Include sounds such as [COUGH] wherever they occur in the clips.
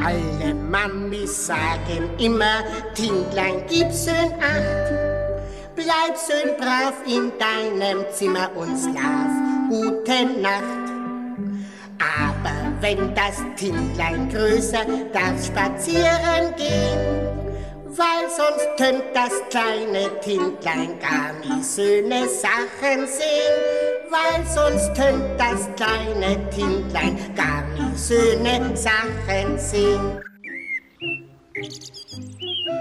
Alle Mamis sagen immer, Tindlein, gib schön acht. Bleib schön brav in deinem Zimmer und schlaf. Gute Nacht. Aber wenn das Tindlein größer darf spazieren gehen, weil sonst könnt das kleine Tindlein gar nie schöne Sachen sehen, weil sonst könnt das kleine Tindlein gar nie schöne Sachen sehen.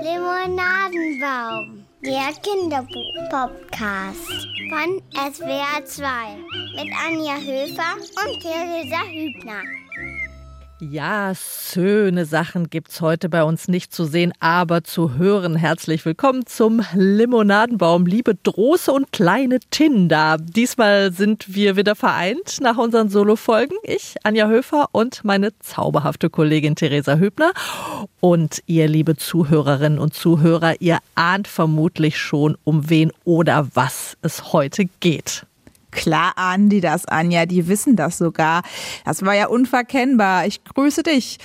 Limonadenbaum, der Kinderbuch-Podcast von SWR 2 mit Anja Höfer und Theresa Hübner. Ja, schöne Sachen gibt's heute bei uns nicht zu sehen, aber zu hören. Herzlich willkommen zum Limonadenbaum, liebe große und kleine Tinder. Diesmal sind wir wieder vereint nach unseren Solo-Folgen. Ich, Anja Höfer und meine zauberhafte Kollegin Theresa Hübner. Und ihr, liebe Zuhörerinnen und Zuhörer, ihr ahnt vermutlich schon, um wen oder was es heute geht. Klar ahnen die das, Anja, die wissen das sogar. Das war ja unverkennbar. Ich grüße dich.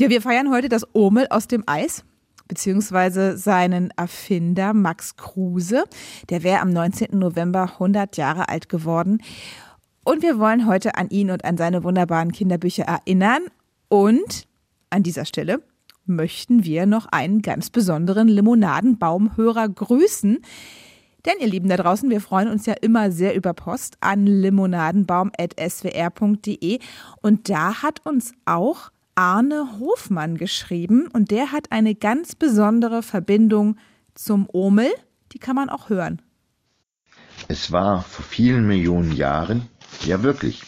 Ja, wir feiern heute das Urmel aus dem Eis beziehungsweise seinen Erfinder Max Kruse. Der wäre am 19. November 100 Jahre alt geworden. Und wir wollen heute an ihn und an seine wunderbaren Kinderbücher erinnern. Und an dieser Stelle möchten wir noch einen ganz besonderen Limonadenbaumhörer grüßen. Denn ihr Lieben da draußen, wir freuen uns ja immer sehr über Post an limonadenbaum.swr.de und da hat uns auch Arne Hofmann geschrieben und der hat eine ganz besondere Verbindung zum Omel, die kann man auch hören. Es war vor vielen Millionen Jahren, ja wirklich,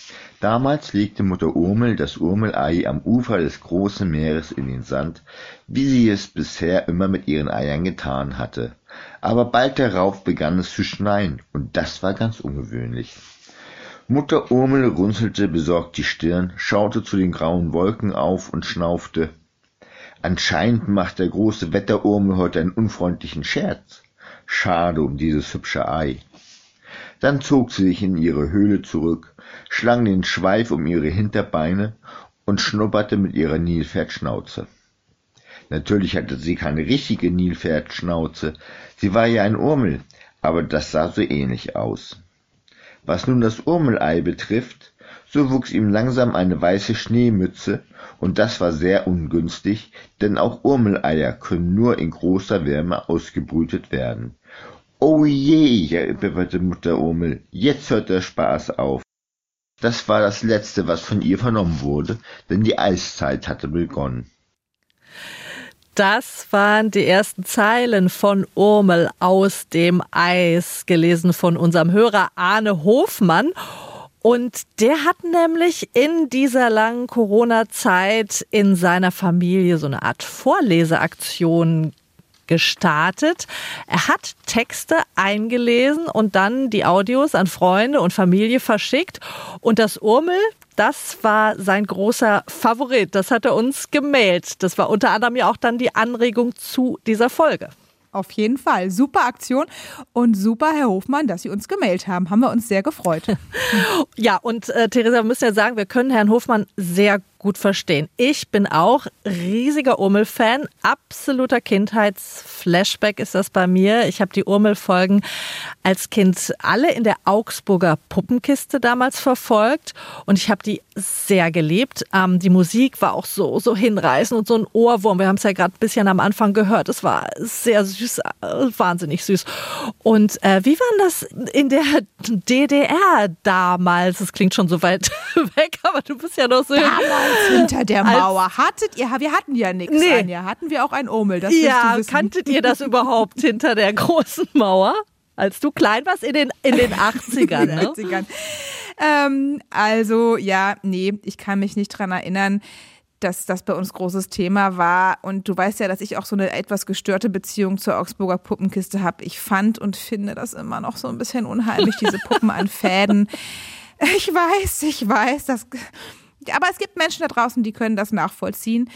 damals legte Mutter Urmel das Urmelei am Ufer des großen Meeres in den Sand, wie sie es bisher immer mit ihren Eiern getan hatte aber bald darauf begann es zu schneien, und das war ganz ungewöhnlich. Mutter Urmel runzelte besorgt die Stirn, schaute zu den grauen Wolken auf und schnaufte. Anscheinend macht der große Wetterurmel heute einen unfreundlichen Scherz. Schade um dieses hübsche Ei. Dann zog sie sich in ihre Höhle zurück, schlang den Schweif um ihre Hinterbeine und schnupperte mit ihrer Nilpferdschnauze. Natürlich hatte sie keine richtige Nilpferdschnauze, sie war ja ein Urmel, aber das sah so ähnlich aus. Was nun das Urmelei betrifft, so wuchs ihm langsam eine weiße Schneemütze, und das war sehr ungünstig, denn auch Urmeleier können nur in großer Wärme ausgebrütet werden. Oh je, bibberte Mutter Urmel, jetzt hört der Spaß auf. Das war das Letzte, was von ihr vernommen wurde, denn die Eiszeit hatte begonnen. Das waren die ersten Zeilen von Urmel aus dem Eis, gelesen von unserem Hörer Arne Hofmann. Und der hat nämlich in dieser langen Corona-Zeit in seiner Familie so eine Art Vorleseaktion gestartet. Er hat Texte eingelesen und dann die Audios an Freunde und Familie verschickt. Und das Urmel, das war sein großer Favorit. Das hat er uns gemailt. Das war unter anderem ja auch dann die Anregung zu dieser Folge. Auf jeden Fall. Super Aktion und super, Herr Hofmann, dass Sie uns gemailt haben. Haben wir uns sehr gefreut. [LAUGHS] ja, und äh, Theresa, wir müssen ja sagen, wir können Herrn Hofmann sehr gut verstehen. Ich bin auch riesiger Urmel-Fan. Absoluter Kindheitsflashback ist das bei mir. Ich habe die Urmel-Folgen als Kind alle in der Augsburger Puppenkiste damals verfolgt und ich habe die sehr geliebt. Ähm, die Musik war auch so, so hinreißend und so ein Ohrwurm. Wir haben es ja gerade ein bisschen am Anfang gehört. Es war sehr süß, äh, wahnsinnig süß. Und äh, wie war das in der DDR damals? Das klingt schon so weit [LAUGHS] weg, aber du bist ja noch so. Damals hinter der Mauer. Hattet ihr, wir hatten ja nichts, nee. Anja. Hatten wir auch ein Omel? Das ja, kanntet ihr das überhaupt hinter der [LAUGHS] großen Mauer? Als du klein warst in den, in den [LAUGHS] 80ern, in den 80ern. Ähm, also, ja, nee, ich kann mich nicht dran erinnern dass das bei uns großes Thema war. Und du weißt ja, dass ich auch so eine etwas gestörte Beziehung zur Augsburger Puppenkiste habe. Ich fand und finde das immer noch so ein bisschen unheimlich, diese Puppen an Fäden. [LAUGHS] Ich weiß, ich weiß, das aber es gibt Menschen da draußen, die können das nachvollziehen.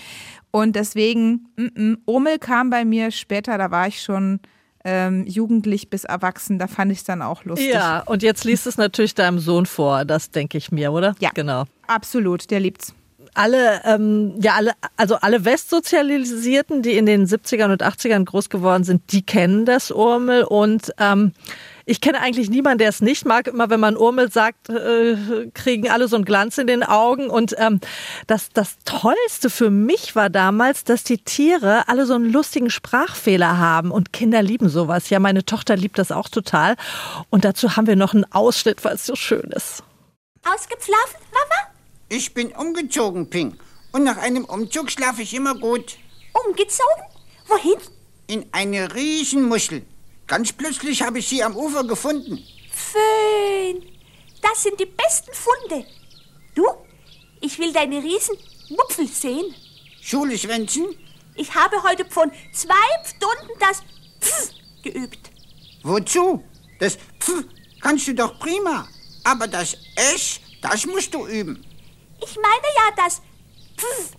Und deswegen, mm -mm, Omel kam bei mir später, da war ich schon ähm, jugendlich bis erwachsen, da fand ich es dann auch lustig. Ja, und jetzt liest es natürlich deinem Sohn vor, das denke ich mir, oder? Ja, genau. Absolut, der liebt's alle, ähm, ja, alle, also alle Westsozialisierten, die in den 70ern und 80ern groß geworden sind, die kennen das Urmel und ähm, ich kenne eigentlich niemanden, der es nicht mag. Immer wenn man Urmel sagt, äh, kriegen alle so einen Glanz in den Augen. Und ähm, das, das Tollste für mich war damals, dass die Tiere alle so einen lustigen Sprachfehler haben. Und Kinder lieben sowas. Ja, meine Tochter liebt das auch total. Und dazu haben wir noch einen Ausschnitt, weil es so schön ist. Ausgepflafen, Mama? Ich bin umgezogen, Ping. Und nach einem Umzug schlafe ich immer gut. Umgezogen? Wohin? In eine Riesenmuschel. Ganz plötzlich habe ich sie am Ufer gefunden. Schön. Das sind die besten Funde. Du, ich will deine Riesenmupfel sehen. Schule-Schwänzen? Ich habe heute von zwei Stunden das Pf geübt. Wozu? Das Pf kannst du doch prima. Aber das Esch, das musst du üben. Ich meine ja das Pf.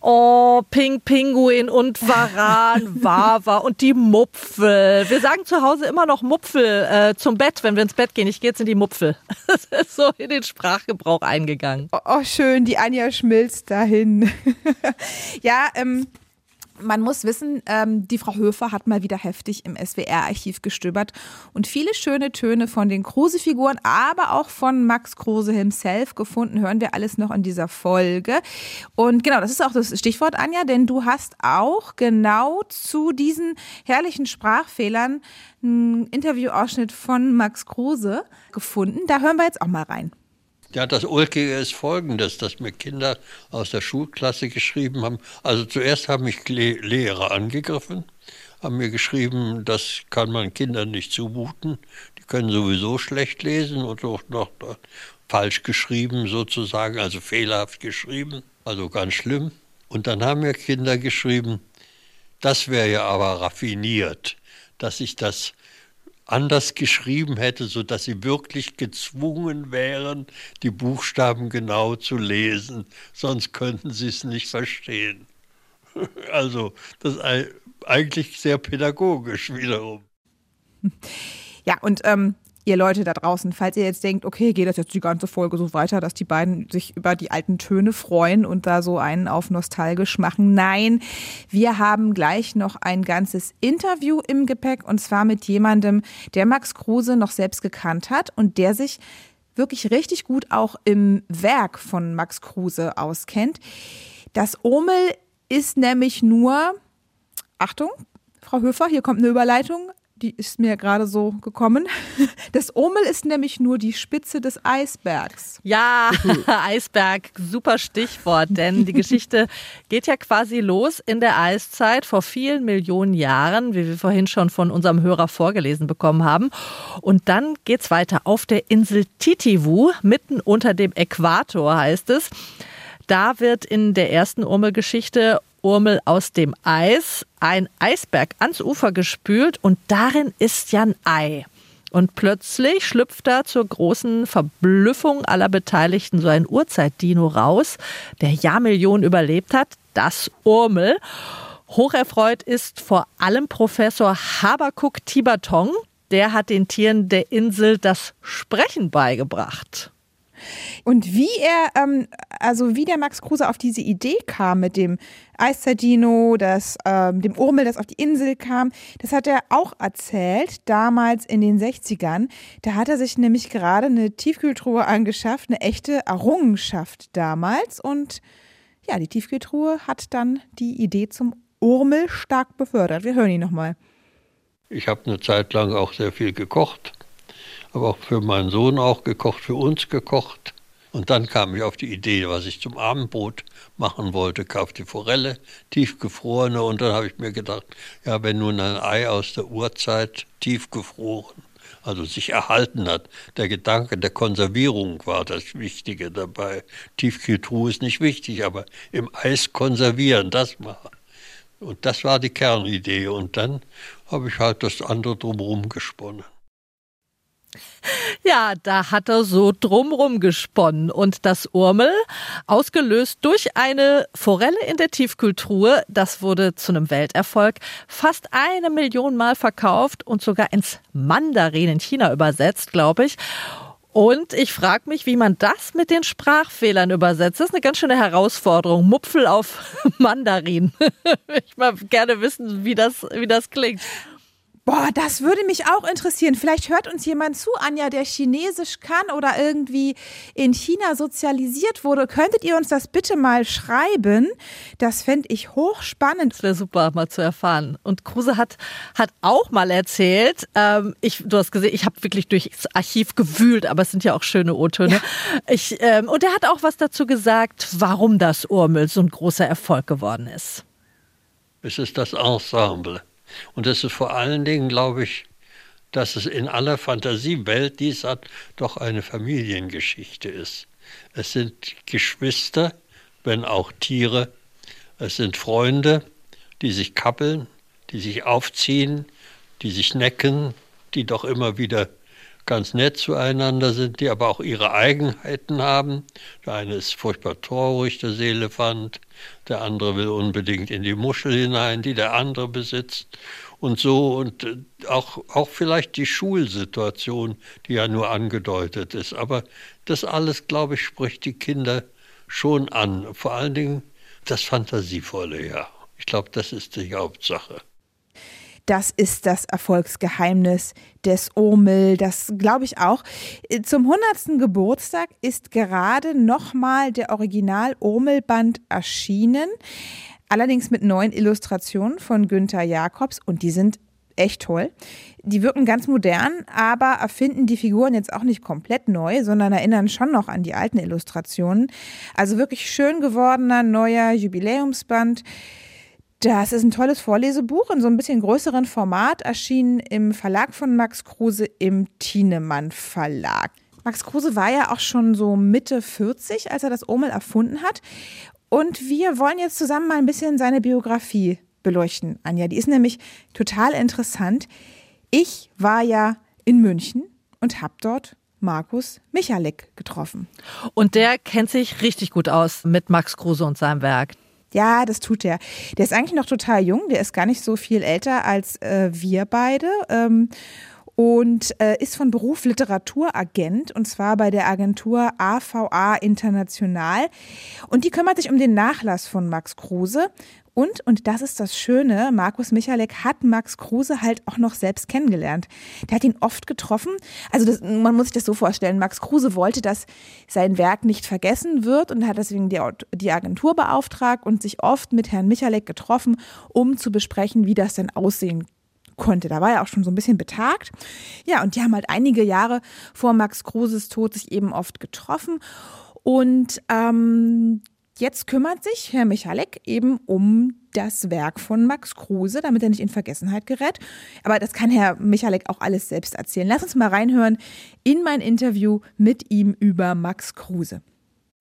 Oh, Pink Pinguin und Varan, [LAUGHS] Wawa und die Mupfel. Wir sagen zu Hause immer noch Mupfel äh, zum Bett, wenn wir ins Bett gehen. Ich gehe jetzt in die Mupfel. [LAUGHS] Das ist so in den Sprachgebrauch eingegangen. Oh, oh schön, die Anja schmilzt dahin. [LAUGHS] ja, ähm, man muss wissen, ähm, die Frau Höfer hat mal wieder heftig im SWR-Archiv gestöbert und viele schöne Töne von den Kruse-Figuren, aber auch von Max Kruse himself gefunden. Hören wir alles noch in dieser Folge. Und genau, das ist auch das Stichwort, Anja, denn du hast auch genau zu diesen herrlichen Sprachfehlern einen Interviewausschnitt von Max Kruse gefunden. Da hören wir jetzt auch mal rein. Ja, das Ulkige ist folgendes, dass mir Kinder aus der Schulklasse geschrieben haben. Also zuerst haben mich Le Lehrer angegriffen, haben mir geschrieben, das kann man Kindern nicht zumuten. Die können sowieso schlecht lesen und auch noch falsch geschrieben sozusagen, also fehlerhaft geschrieben, also ganz schlimm. Und dann haben mir Kinder geschrieben, das wäre ja aber raffiniert, dass ich das anders geschrieben hätte, so dass sie wirklich gezwungen wären, die Buchstaben genau zu lesen, sonst könnten sie es nicht verstehen. [LAUGHS] Also das ist eigentlich sehr pädagogisch wiederum. Ja, und ähm, ihr Leute da draußen, falls ihr jetzt denkt, okay, geht das jetzt die ganze Folge so weiter, dass die beiden sich über die alten Töne freuen und da so einen auf nostalgisch machen. Nein, wir haben gleich noch ein ganzes Interview im Gepäck und zwar mit jemandem, der Max Kruse noch selbst gekannt hat und der sich wirklich richtig gut auch im Werk von Max Kruse auskennt. Das Omel ist nämlich nur, Achtung, Frau Höfer, hier kommt eine Überleitung, die ist mir gerade so gekommen. [LAUGHS] Das Omel ist nämlich nur die Spitze des Eisbergs. Ja, [LAUGHS] Eisberg, super Stichwort, denn die Geschichte geht ja quasi los in der Eiszeit vor vielen Millionen Jahren, wie wir vorhin schon von unserem Hörer vorgelesen bekommen haben. Und dann geht's weiter auf der Insel Titivu, mitten unter dem Äquator heißt es. Da wird in der ersten Urmelgeschichte Urmel aus dem Eis ein Eisberg ans Ufer gespült und darin ist ja ein Ei. Und plötzlich schlüpft da zur großen Verblüffung aller Beteiligten so ein Urzeitdino raus, der Jahrmillionen überlebt hat, das Urmel. Hocherfreut ist vor allem Professor Habakuk Tibertong. Der hat den Tieren der Insel das Sprechen beigebracht. Und wie er, ähm, also wie der Max Kruse auf diese Idee kam mit dem Eiszeitdino, das, ähm, dem Urmel, das auf die Insel kam, das hat er auch erzählt, damals in den 60ern. Da hat er sich nämlich gerade eine Tiefkühltruhe angeschafft, eine echte Errungenschaft damals. Und ja, die Tiefkühltruhe hat dann die Idee zum Urmel stark befördert. Wir hören ihn nochmal. Ich habe eine Zeit lang auch sehr viel gekocht habe auch für meinen Sohn auch gekocht, für uns gekocht. Und dann kam ich auf die Idee, was ich zum Abendbrot machen wollte, kaufte Forelle, tiefgefrorene. Und dann habe ich mir gedacht, ja, wenn nun ein Ei aus der Urzeit tiefgefroren, also sich erhalten hat, der Gedanke der Konservierung war das Wichtige dabei. Tiefkühltruhe ist nicht wichtig, aber im Eis konservieren, das machen. Und das war die Kernidee. Und dann habe ich halt das andere drumherum gesponnen. Ja, da hat er so drumrum gesponnen und das Urmel, ausgelöst durch eine Forelle in der Tiefkühltruhe, das wurde zu einem Welterfolg, fast eine Million Mal verkauft und sogar ins Mandarin in China übersetzt, glaube ich. Und ich frage mich, wie man das mit den Sprachfehlern übersetzt. Das ist eine ganz schöne Herausforderung. Mupfel auf [LAUGHS] Mandarin. [LAUGHS] Ich mal gerne wissen, wie das, wie das klingt. Boah, das würde mich auch interessieren. Vielleicht hört uns jemand zu, Anja, der Chinesisch kann oder irgendwie in China sozialisiert wurde. Könntet ihr uns das bitte mal schreiben? Das fände ich hochspannend. Das wäre super, mal zu erfahren. Und Kruse hat, hat auch mal erzählt, ähm, ich, du hast gesehen, ich habe wirklich durchs Archiv gewühlt, aber es sind ja auch schöne O-Töne. Ja. Ich, ähm, und er hat auch was dazu gesagt, warum das Urmel so ein großer Erfolg geworden ist. Es ist das Ensemble. Und das ist vor allen Dingen, glaube ich, dass es in aller Fantasiewelt dies hat, doch eine Familiengeschichte ist. Es sind Geschwister, wenn auch Tiere. Es sind Freunde, die sich kappeln, die sich aufziehen, die sich necken, die doch immer wieder ganz nett zueinander sind, die aber auch ihre Eigenheiten haben. Der eine ist furchtbar traurig, der Seelefant, der andere will unbedingt in die Muschel hinein, die der andere besitzt und so und äh, auch, auch vielleicht die Schulsituation, die ja nur angedeutet ist. Aber das alles, glaube ich, spricht die Kinder schon an. Vor allen Dingen das Fantasievolle, ja. Ich glaube, das ist die Hauptsache. Das ist das Erfolgsgeheimnis des Urmel. Das glaube ich auch. Zum 100. Geburtstag ist gerade nochmal der Original-Urmel-Band erschienen. Allerdings mit neuen Illustrationen von Günther Jacobs und die sind echt toll. Die wirken ganz modern, aber erfinden die Figuren jetzt auch nicht komplett neu, sondern erinnern schon noch an die alten Illustrationen. Also wirklich schön gewordener neuer Jubiläumsband. Das ist ein tolles Vorlesebuch in so ein bisschen größeren Format, erschienen im Verlag von Max Kruse im Thienemann Verlag. Max Kruse war ja auch schon so Mitte 40, als er das Omel erfunden hat. Und wir wollen jetzt zusammen mal ein bisschen seine Biografie beleuchten, Anja. Die ist nämlich total interessant. Ich war ja in München und habe dort Markus Michalek getroffen. Und der kennt sich richtig gut aus mit Max Kruse und seinem Werk. Ja, das tut er. Der ist eigentlich noch total jung, der ist gar nicht so viel älter als äh, wir beide. Ähm, und äh, ist von Beruf Literaturagent und zwar bei der Agentur AVA International. Und die kümmert sich um den Nachlass von Max Kruse. Und, und das ist das Schöne, Markus Michalek hat Max Kruse halt auch noch selbst kennengelernt. Der hat ihn oft getroffen. Also das, man muss sich das so vorstellen, Max Kruse wollte, dass sein Werk nicht vergessen wird und hat deswegen die, die Agentur beauftragt und sich oft mit Herrn Michalek getroffen, um zu besprechen, wie das denn aussehen konnte. Da war er auch schon so ein bisschen betagt. Ja, und die haben halt einige Jahre vor Max Kruses Tod sich eben oft getroffen. Und ähm, Jetzt kümmert sich Herr Michalek eben um das Werk von Max Kruse, damit er nicht in Vergessenheit gerät. Aber das kann Herr Michalek auch alles selbst erzählen. Lass uns mal reinhören in mein Interview mit ihm über Max Kruse.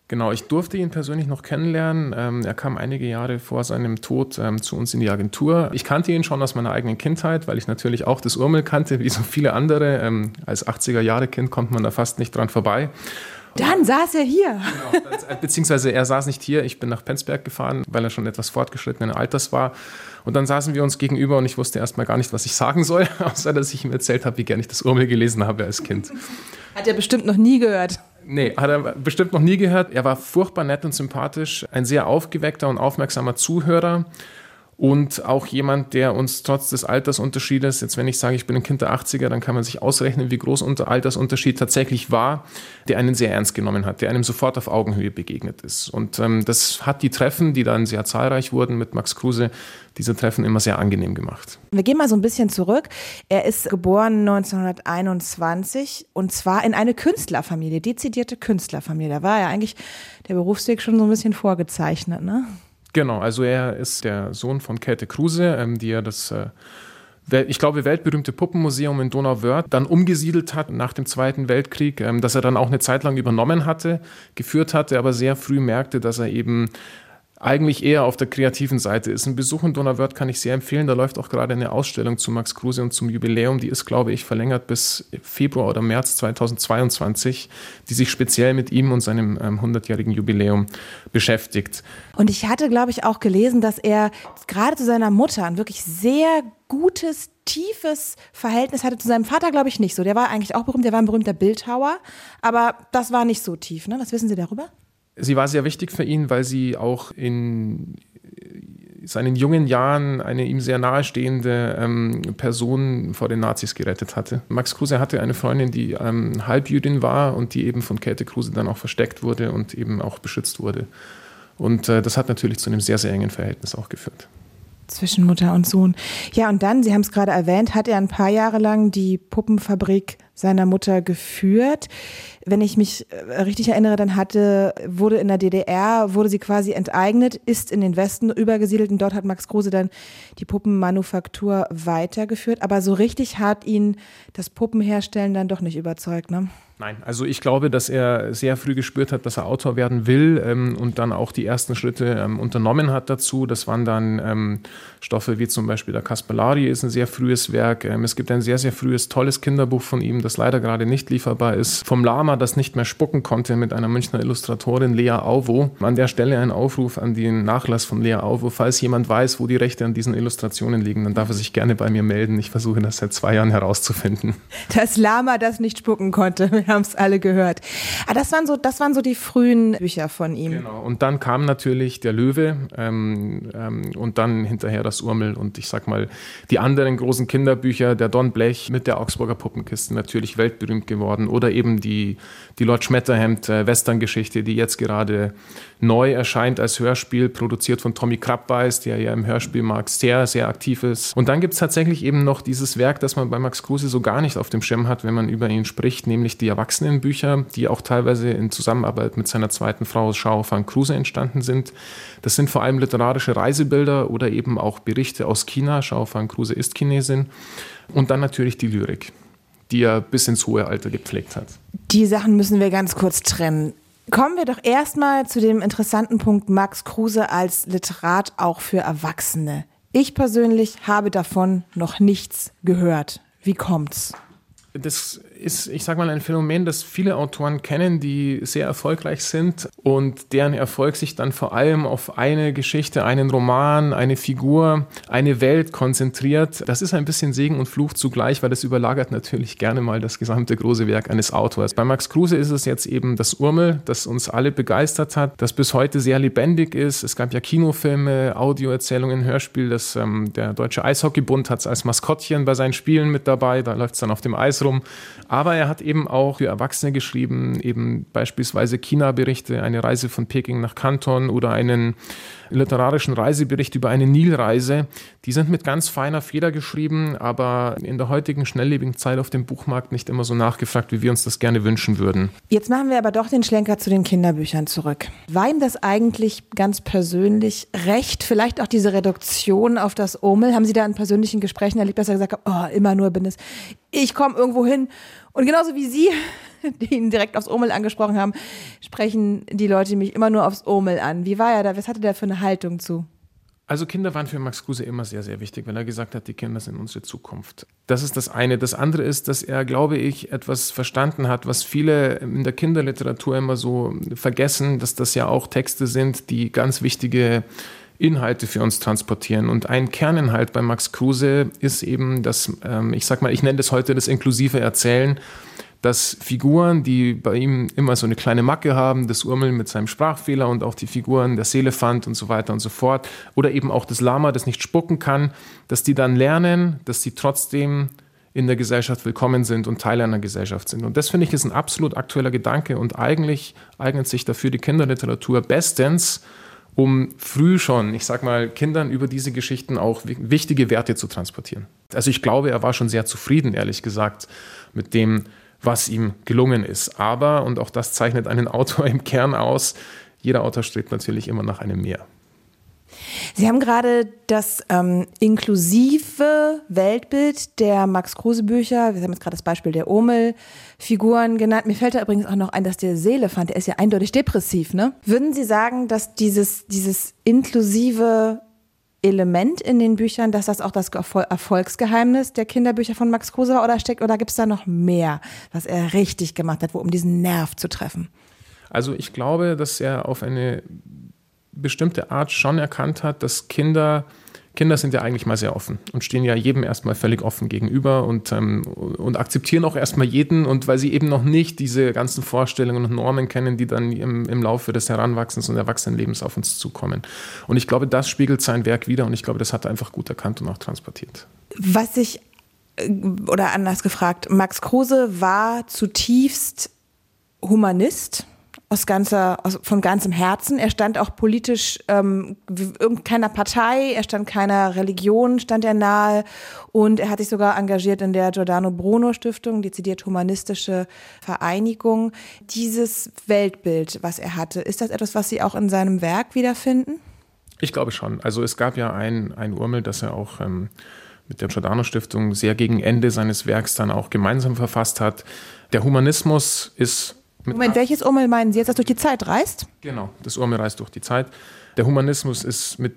Genau, ich durfte ihn persönlich noch kennenlernen. Ähm, er kam einige Jahre vor seinem Tod ähm, zu uns in die Agentur. Ich kannte ihn schon aus meiner eigenen Kindheit, weil ich natürlich auch das Urmel kannte, wie so viele andere. Ähm, als 80er-Jahre-Kind kommt man da fast nicht dran vorbei. Dann saß er hier. Genau, beziehungsweise er saß nicht hier. Ich bin nach Penzberg gefahren, weil er schon etwas fortgeschrittenen Alters war. Und dann saßen wir uns gegenüber und ich wusste erstmal gar nicht, was ich sagen soll, [LAUGHS] außer dass ich ihm erzählt habe, wie gern ich das Urmel gelesen habe als Kind. Hat er bestimmt noch nie gehört. Nee, hat er bestimmt noch nie gehört. Er war furchtbar nett und sympathisch, ein sehr aufgeweckter und aufmerksamer Zuhörer und auch jemand, der uns trotz des Altersunterschiedes, jetzt wenn ich sage, ich bin ein Kind der 80er, dann kann man sich ausrechnen, wie groß unser Altersunterschied tatsächlich war, der einen sehr ernst genommen hat, der einem sofort auf Augenhöhe begegnet ist. Und ähm, das hat die Treffen, die dann sehr zahlreich wurden mit Max Kruse, diese Treffen immer sehr angenehm gemacht. Wir gehen mal so ein bisschen zurück. Er ist geboren 1921 und zwar in eine Künstlerfamilie, dezidierte Künstlerfamilie. Da war ja eigentlich der Berufsweg schon so ein bisschen vorgezeichnet, ne? Genau, also er ist der Sohn von Käthe Kruse, ähm, die ja das, äh, ich glaube, weltberühmte Puppenmuseum in Donauwörth dann umgesiedelt hat nach dem Zweiten Weltkrieg, ähm, das er dann auch eine Zeit lang übernommen hatte, geführt hatte, aber sehr früh merkte, dass er eben eigentlich eher auf der kreativen Seite ist. Ein Besuch in Donauwörth kann ich sehr empfehlen. Da läuft auch gerade eine Ausstellung zu Max Kruse und zum Jubiläum. Die ist, glaube ich, verlängert bis Februar oder März 2022, die sich speziell mit ihm und seinem ähm, 100-jährigen Jubiläum beschäftigt. Und ich hatte, glaube ich, auch gelesen, dass er gerade zu seiner Mutter ein wirklich sehr gutes, tiefes Verhältnis hatte. Zu seinem Vater, glaube ich, nicht so. Der war eigentlich auch berühmt, der war ein berühmter Bildhauer, aber das war nicht so tief. Ne? Was wissen Sie darüber? Sie war sehr wichtig für ihn, weil sie auch in seinen jungen Jahren eine ihm sehr nahestehende ähm, Person vor den Nazis gerettet hatte. Max Kruse hatte eine Freundin, die ähm, Halbjüdin war und die eben von Käthe Kruse dann auch versteckt wurde und eben auch beschützt wurde. Und äh, das hat natürlich zu einem sehr, sehr engen Verhältnis auch geführt. Zwischen Mutter und Sohn. Ja, und dann, Sie haben es gerade erwähnt, hat er ein paar Jahre lang die Puppenfabrik seiner Mutter geführt. Wenn ich mich äh, richtig erinnere, dann hatte, wurde in der DDR, wurde sie quasi enteignet, ist in den Westen übergesiedelt und dort hat Max Kruse dann die Puppenmanufaktur weitergeführt. Aber so richtig hat ihn das Puppenherstellen dann doch nicht überzeugt, ne? Nein, also ich glaube, dass er sehr früh gespürt hat, dass er Autor werden will ähm, und dann auch die ersten Schritte ähm, unternommen hat dazu. Das waren dann ähm, Stoffe wie zum Beispiel der Kaspalari ist ein sehr frühes Werk. Ähm, es gibt ein sehr, sehr frühes, tolles Kinderbuch von ihm, das leider gerade nicht lieferbar ist. Vom Lama, das nicht mehr spucken konnte, mit einer Münchner Illustratorin Lea Auvo. An der Stelle ein Aufruf an den Nachlass von Lea Auvo. Falls jemand weiß, wo die Rechte an diesen Illustrationen liegen, dann darf er sich gerne bei mir melden. Ich versuche das seit zwei Jahren herauszufinden. Das Lama, das nicht spucken konnte. [LAUGHS] Haben es alle gehört. Aber ah, das waren so, das waren so die frühen Bücher von ihm. Genau. Und dann kam natürlich der Löwe ähm, ähm, und dann hinterher das Urmel und ich sag mal die anderen großen Kinderbücher, der Don Blech mit der Augsburger Puppenkiste natürlich weltberühmt geworden oder eben die die Lord Schmetterhemd äh, Western-Geschichte, die jetzt gerade neu erscheint als Hörspiel, produziert von Tommy Krabbeis, der ja im Hörspielmarkt sehr, sehr aktiv ist. Und dann gibt es tatsächlich eben noch dieses Werk, das man bei Max Kruse so gar nicht auf dem Schirm hat, wenn man über ihn spricht, nämlich die Erwachsenenbücher, die auch teilweise in Zusammenarbeit mit seiner zweiten Frau Schau van Kruse entstanden sind. Das sind vor allem literarische Reisebilder oder eben auch Berichte aus China. Schau van Kruse ist Chinesin. Und dann natürlich die Lyrik die er bis ins hohe Alter gepflegt hat. Die Sachen müssen wir ganz kurz trennen. Kommen wir doch erstmal zu dem interessanten Punkt Max Kruse als Literat auch für Erwachsene. Ich persönlich habe davon noch nichts gehört. Wie kommt's? Das ist, ich sage mal, ein Phänomen, das viele Autoren kennen, die sehr erfolgreich sind und deren Erfolg sich dann vor allem auf eine Geschichte, einen Roman, eine Figur, eine Welt konzentriert. Das ist ein bisschen Segen und Fluch zugleich, weil das überlagert natürlich gerne mal das gesamte große Werk eines Autors. Bei Max Kruse ist es jetzt eben das Urmel, das uns alle begeistert hat, das bis heute sehr lebendig ist. Es gab ja Kinofilme, Audioerzählungen, Hörspiel. Das, ähm, der Deutsche Eishockeybund hat es als Maskottchen bei seinen Spielen mit dabei. Da läuft es dann auf dem Eis rum. Aber er hat eben auch für Erwachsene geschrieben, eben beispielsweise China-Berichte, eine Reise von Peking nach Kanton oder einen literarischen Reisebericht über eine Nilreise. Die sind mit ganz feiner Feder geschrieben, aber in der heutigen schnelllebigen Zeit auf dem Buchmarkt nicht immer so nachgefragt, wie wir uns das gerne wünschen würden. Jetzt machen wir aber doch den Schlenker zu den Kinderbüchern zurück. War ihm das eigentlich ganz persönlich recht? Vielleicht auch diese Reduktion auf das Omel? Haben Sie da in persönlichen Gesprächen erlebt, dass er gesagt hat, oh, immer nur bin es, ich komme irgendwo hin und genauso wie Sie, [LAUGHS] die ihn direkt aufs Omel angesprochen haben, sprechen die Leute mich immer nur aufs Omel an. Wie war er da? Was hatte der für eine Haltung zu? Also Kinder waren für Max Kruse immer sehr, sehr wichtig, weil er gesagt hat, die Kinder sind unsere Zukunft. Das ist das eine. Das andere ist, dass er, glaube ich, etwas verstanden hat, was viele in der Kinderliteratur immer so vergessen, dass das ja auch Texte sind, die ganz wichtige Inhalte für uns transportieren. Und ein Kerninhalt bei Max Kruse ist eben das, ähm, ich sag mal, ich nenne das heute das inklusive Erzählen, dass Figuren, die bei ihm immer so eine kleine Macke haben, das Urmel mit seinem Sprachfehler und auch die Figuren, der Seelefant und so weiter und so fort, oder eben auch das Lama, das nicht spucken kann, dass die dann lernen, dass sie trotzdem in der Gesellschaft willkommen sind und Teil einer Gesellschaft sind. Und das finde ich ist ein absolut aktueller Gedanke und eigentlich eignet sich dafür die Kinderliteratur bestens, um früh schon, ich sag mal, Kindern über diese Geschichten auch wichtige Werte zu transportieren. Also ich glaube, er war schon sehr zufrieden, ehrlich gesagt, mit dem, was ihm gelungen ist. Aber, und auch das zeichnet einen [LAUGHS] Autor im Kern aus, jeder Autor strebt natürlich immer nach einem Mehr. Sie haben gerade das ähm, inklusive Weltbild der Max Kruse Bücher, wir haben jetzt gerade das Beispiel der Omel-Figuren genannt. Mir fällt da übrigens auch noch ein, dass der Seelefant, der ist ja eindeutig depressiv, ne? Würden Sie sagen, dass dieses, dieses inklusive Element in den Büchern, dass das auch das Erfolgsgeheimnis der Kinderbücher von Max Kruse war oder steckt, oder gibt es da noch mehr, was er richtig gemacht hat, wo, um diesen Nerv zu treffen? Also ich glaube, dass er auf eine bestimmte Art schon erkannt hat, dass Kinder, Kinder sind ja eigentlich mal sehr offen und stehen ja jedem erstmal völlig offen gegenüber und, ähm, und akzeptieren auch erstmal jeden und weil sie eben noch nicht diese ganzen Vorstellungen und Normen kennen, die dann im, im Laufe des Heranwachsens und Erwachsenenlebens auf uns zukommen. Und ich glaube, das spiegelt sein Werk wieder und ich glaube, das hat er einfach gut erkannt und auch transportiert. Was ich, äh, oder anders gefragt, Max Kruse war zutiefst Humanist aus ganzer, aus, von ganzem Herzen. Er stand auch politisch ähm, keiner Partei, er stand keiner Religion, stand er nahe und er hat sich sogar engagiert in der Giordano Bruno Stiftung, dezidiert humanistische Vereinigung. Dieses Weltbild, was er hatte, ist das etwas, was Sie auch in seinem Werk wiederfinden? Ich glaube schon. Also es gab ja ein, ein Urmel, das er auch ähm, mit der Giordano Stiftung sehr gegen Ende seines Werks dann auch gemeinsam verfasst hat. Der Humanismus ist Moment, welches Urmel meinen Sie jetzt, das durch die Zeit reist? Genau, das Urmel reist durch die Zeit. Der Humanismus ist mit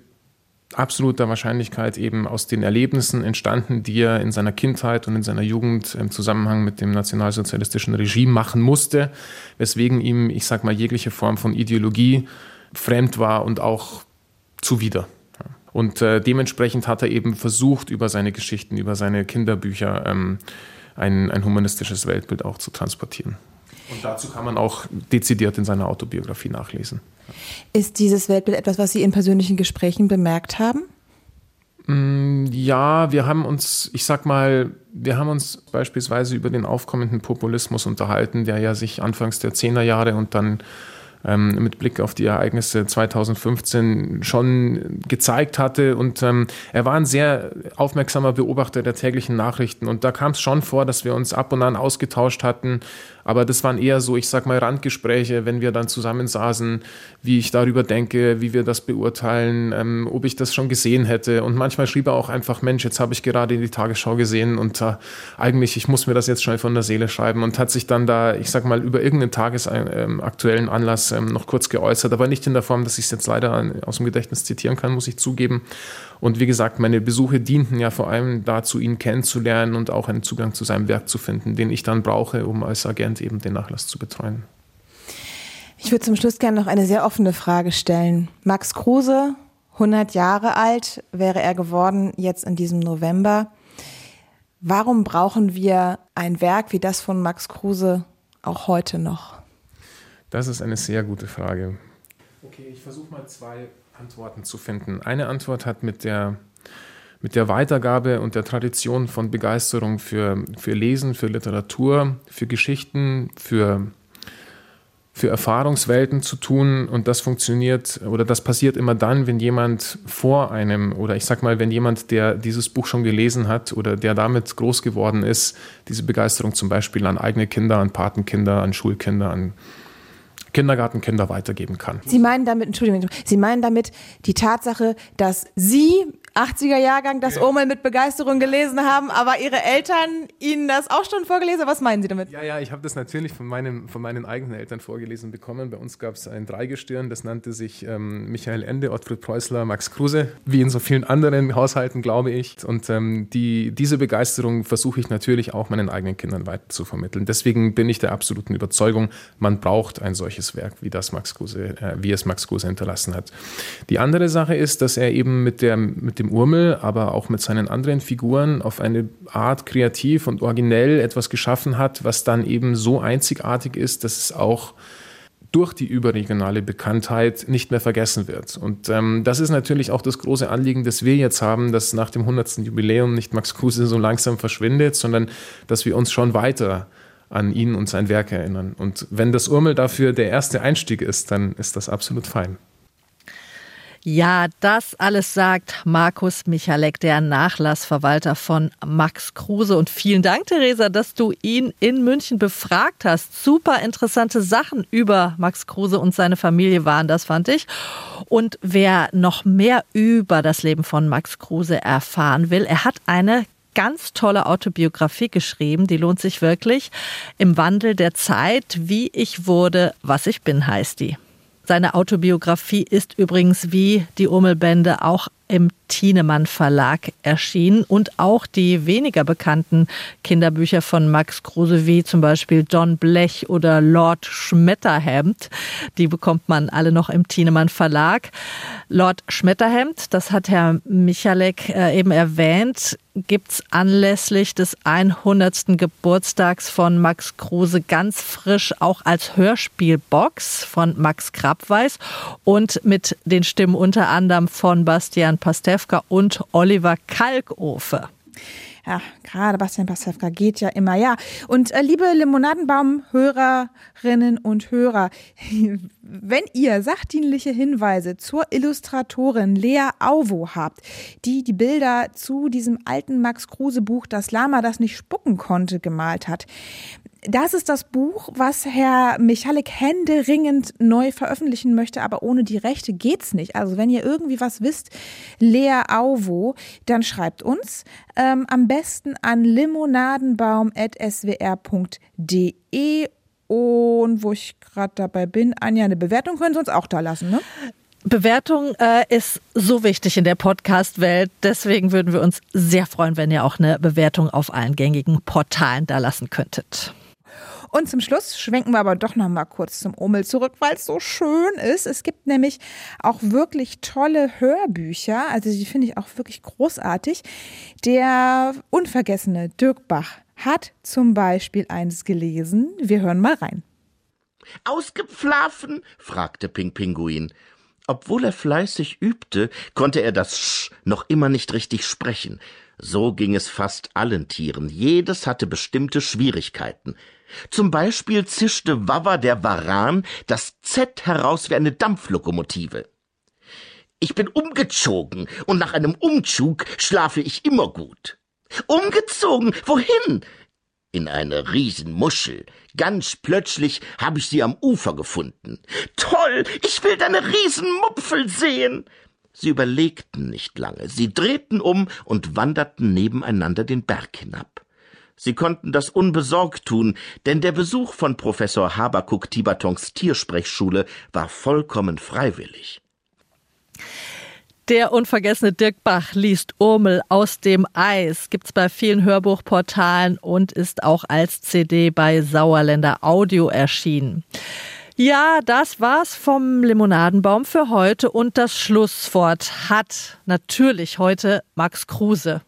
absoluter Wahrscheinlichkeit eben aus den Erlebnissen entstanden, die er in seiner Kindheit und in seiner Jugend im Zusammenhang mit dem nationalsozialistischen Regime machen musste, weswegen ihm, ich sag mal, jegliche Form von Ideologie fremd war und auch zuwider. Und äh, dementsprechend hat er eben versucht, über seine Geschichten, über seine Kinderbücher ähm, ein, ein humanistisches Weltbild auch zu transportieren. Und dazu kann man auch dezidiert in seiner Autobiografie nachlesen. Ist dieses Weltbild etwas, was Sie in persönlichen Gesprächen bemerkt haben? Mm, ja, wir haben uns, ich sag mal, wir haben uns beispielsweise über den aufkommenden Populismus unterhalten, der ja sich anfangs der Zehnerjahre und dann ähm, mit Blick auf die Ereignisse 2015 schon gezeigt hatte. Und ähm, er war ein sehr aufmerksamer Beobachter der täglichen Nachrichten. Und da kam es schon vor, dass wir uns ab und an ausgetauscht hatten. Aber das waren eher so, ich sag mal, Randgespräche, wenn wir dann zusammensaßen, wie ich darüber denke, wie wir das beurteilen, ähm, ob ich das schon gesehen hätte. Und manchmal schrieb er auch einfach, Mensch, jetzt habe ich gerade die Tagesschau gesehen und äh, eigentlich, ich muss mir das jetzt schnell von der Seele schreiben und hat sich dann da, ich sag mal, über irgendeinen tagesaktuellen Anlass ähm, noch kurz geäußert, aber nicht in der Form, dass ich es jetzt leider aus dem Gedächtnis zitieren kann, muss ich zugeben. Und wie gesagt, meine Besuche dienten ja vor allem dazu, ihn kennenzulernen und auch einen Zugang zu seinem Werk zu finden, den ich dann brauche, um als Agent eben den Nachlass zu betreuen. Ich würde zum Schluss gerne noch eine sehr offene Frage stellen. Max Kruse, 100 Jahre alt wäre er geworden jetzt in diesem November. Warum brauchen wir ein Werk wie das von Max Kruse auch heute noch? Das ist eine sehr gute Frage. Okay, ich versuche mal zwei Antworten zu finden. Eine Antwort hat mit der, mit der Weitergabe und der Tradition von Begeisterung für, für Lesen, für Literatur, für Geschichten, für, für Erfahrungswelten zu tun. Und das funktioniert oder das passiert immer dann, wenn jemand vor einem oder ich sag mal, wenn jemand, der dieses Buch schon gelesen hat oder der damit groß geworden ist, diese Begeisterung zum Beispiel an eigene Kinder, an Patenkinder, an Schulkinder, an Kindergartenkinder weitergeben kann. Sie meinen damit, Entschuldigung, Sie meinen damit die Tatsache, dass Sie 80er Jahrgang das ja. Omel mit Begeisterung gelesen haben, aber ihre Eltern ihnen das auch schon vorgelesen? Was meinen Sie damit? Ja, ja, ich habe das natürlich von, meinem, von meinen eigenen Eltern vorgelesen bekommen. Bei uns gab es ein Dreigestirn, das nannte sich ähm, Michael Ende, Ottfried Preußler, Max Kruse, wie in so vielen anderen Haushalten, glaube ich. Und ähm, die, diese Begeisterung versuche ich natürlich auch meinen eigenen Kindern weiter zu vermitteln. Deswegen bin ich der absoluten Überzeugung, man braucht ein solches Werk, wie das Max Kruse, äh, wie es Max Kruse hinterlassen hat. Die andere Sache ist, dass er eben mit, der, mit dem dem Urmel, aber auch mit seinen anderen Figuren auf eine Art kreativ und originell etwas geschaffen hat, was dann eben so einzigartig ist, dass es auch durch die überregionale Bekanntheit nicht mehr vergessen wird. Und ähm, das ist natürlich auch das große Anliegen, das wir jetzt haben, dass nach dem 100. Jubiläum nicht Max Kruse so langsam verschwindet, sondern dass wir uns schon weiter an ihn und sein Werk erinnern. Und wenn das Urmel dafür der erste Einstieg ist, dann ist das absolut fein. Ja, das alles sagt Markus Michalek, der Nachlassverwalter von Max Kruse. Und vielen Dank, Theresa, dass du ihn in München befragt hast. Super interessante Sachen über Max Kruse und seine Familie waren das, fand ich. Und wer noch mehr über das Leben von Max Kruse erfahren will, er hat eine ganz tolle Autobiografie geschrieben, die lohnt sich wirklich. Im Wandel der Zeit, wie ich wurde, was ich bin, heißt die. Seine Autobiografie ist übrigens wie die Urmelbände auch im Thienemann Verlag erschienen und auch die weniger bekannten Kinderbücher von Max Kruse wie zum Beispiel John Blech oder Lord Schmetterhemd, die bekommt man alle noch im Thienemann Verlag. Lord Schmetterhemd, das hat Herr Michalek äh, eben erwähnt, gibt's anlässlich des 100. Geburtstags von Max Kruse ganz frisch auch als Hörspielbox von Max Krabweis und mit den Stimmen unter anderem von Bastian Pastewka und Oliver Kalkofe. Ja, gerade Bastian Pastewka geht ja immer, ja. Und äh, liebe Limonadenbaum-Hörerinnen und Hörer, [LAUGHS] wenn ihr sachdienliche Hinweise zur Illustratorin Lea Auvo habt, die die Bilder zu diesem alten Max Kruse Buch Das Lama, das nicht spucken konnte, gemalt hat, das ist das Buch, was Herr Michalik händeringend neu veröffentlichen möchte, aber ohne die Rechte geht's nicht. Also wenn ihr irgendwie was wisst, Lea Auvo, dann schreibt uns ähm, am besten an limonadenbaum.swr.de und wo ich gerade dabei bin, Anja, eine Bewertung können Sie uns auch da lassen, ne? Bewertung äh, ist so wichtig in der Podcast-Welt. Deswegen würden wir uns sehr freuen, wenn ihr auch eine Bewertung auf allen gängigen Portalen da lassen könntet. Und zum Schluss schwenken wir aber doch noch mal kurz zum Omel zurück, weil es so schön ist. Es gibt nämlich auch wirklich tolle Hörbücher, also die finde ich auch wirklich großartig. Der unvergessene Dirk Bach hat zum Beispiel eins gelesen. Wir hören mal rein. Ausgepflaffen? fragte Ping Pinguin. Obwohl er fleißig übte, konnte er das Sch noch immer nicht richtig sprechen. So ging es fast allen Tieren. Jedes hatte bestimmte Schwierigkeiten. Zum Beispiel zischte Wawa der Varan das Z heraus wie eine Dampflokomotive. Ich bin umgezogen und nach einem Umzug schlafe ich immer gut. Umgezogen? Wohin? In eine Riesenmuschel. Ganz plötzlich habe ich sie am Ufer gefunden. Toll, ich will deine Riesenmupfel sehen. Sie überlegten nicht lange. Sie drehten um und wanderten nebeneinander den Berg hinab. Sie konnten das unbesorgt tun, denn der Besuch von Professor Habakuk Tibatons Tiersprechschule war vollkommen freiwillig. Der unvergessene Dirk Bach liest Urmel aus dem Eis, gibt's bei vielen Hörbuchportalen und ist auch als CD bei Sauerländer Audio erschienen. Ja, das war's vom Limonadenbaum für heute und das Schlusswort hat natürlich heute Max Kruse.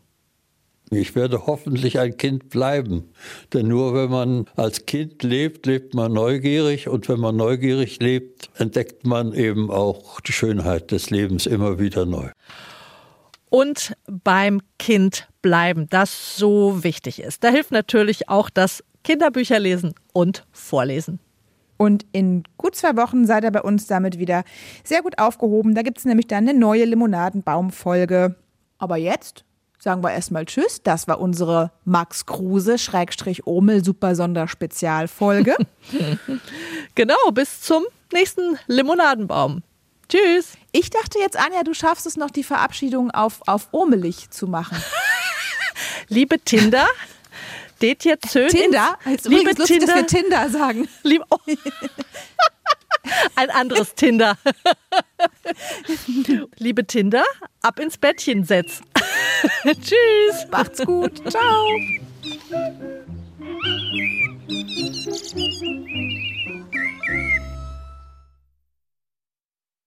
Ich werde hoffentlich ein Kind bleiben. Denn nur wenn man als Kind lebt, lebt man neugierig. Und wenn man neugierig lebt, entdeckt man eben auch die Schönheit des Lebens immer wieder neu. Und beim Kind bleiben, das so wichtig ist. Da hilft natürlich auch das Kinderbücher lesen und vorlesen. Und in gut zwei Wochen seid ihr bei uns damit wieder sehr gut aufgehoben. Da gibt es nämlich dann eine neue Limonadenbaum-Folge. Aber jetzt sagen wir erstmal Tschüss. Das war unsere Max Kruse Schrägstrich Omel Super Sonderspezialfolge. [LAUGHS] genau, bis zum nächsten Limonadenbaum. Tschüss. Ich dachte jetzt, Anja, du schaffst es noch, die Verabschiedung auf, auf Omelig zu machen. [LAUGHS] Liebe Tinder, [LAUGHS] det jetzt schön. Tinder? Liebe lustig, Tinder, dass wir Tinder sagen. Liebe, oh. Ein anderes Tinder. Liebe Tinder, ab ins Bettchen setzen. [LAUGHS] Tschüss. Macht's gut. Ciao.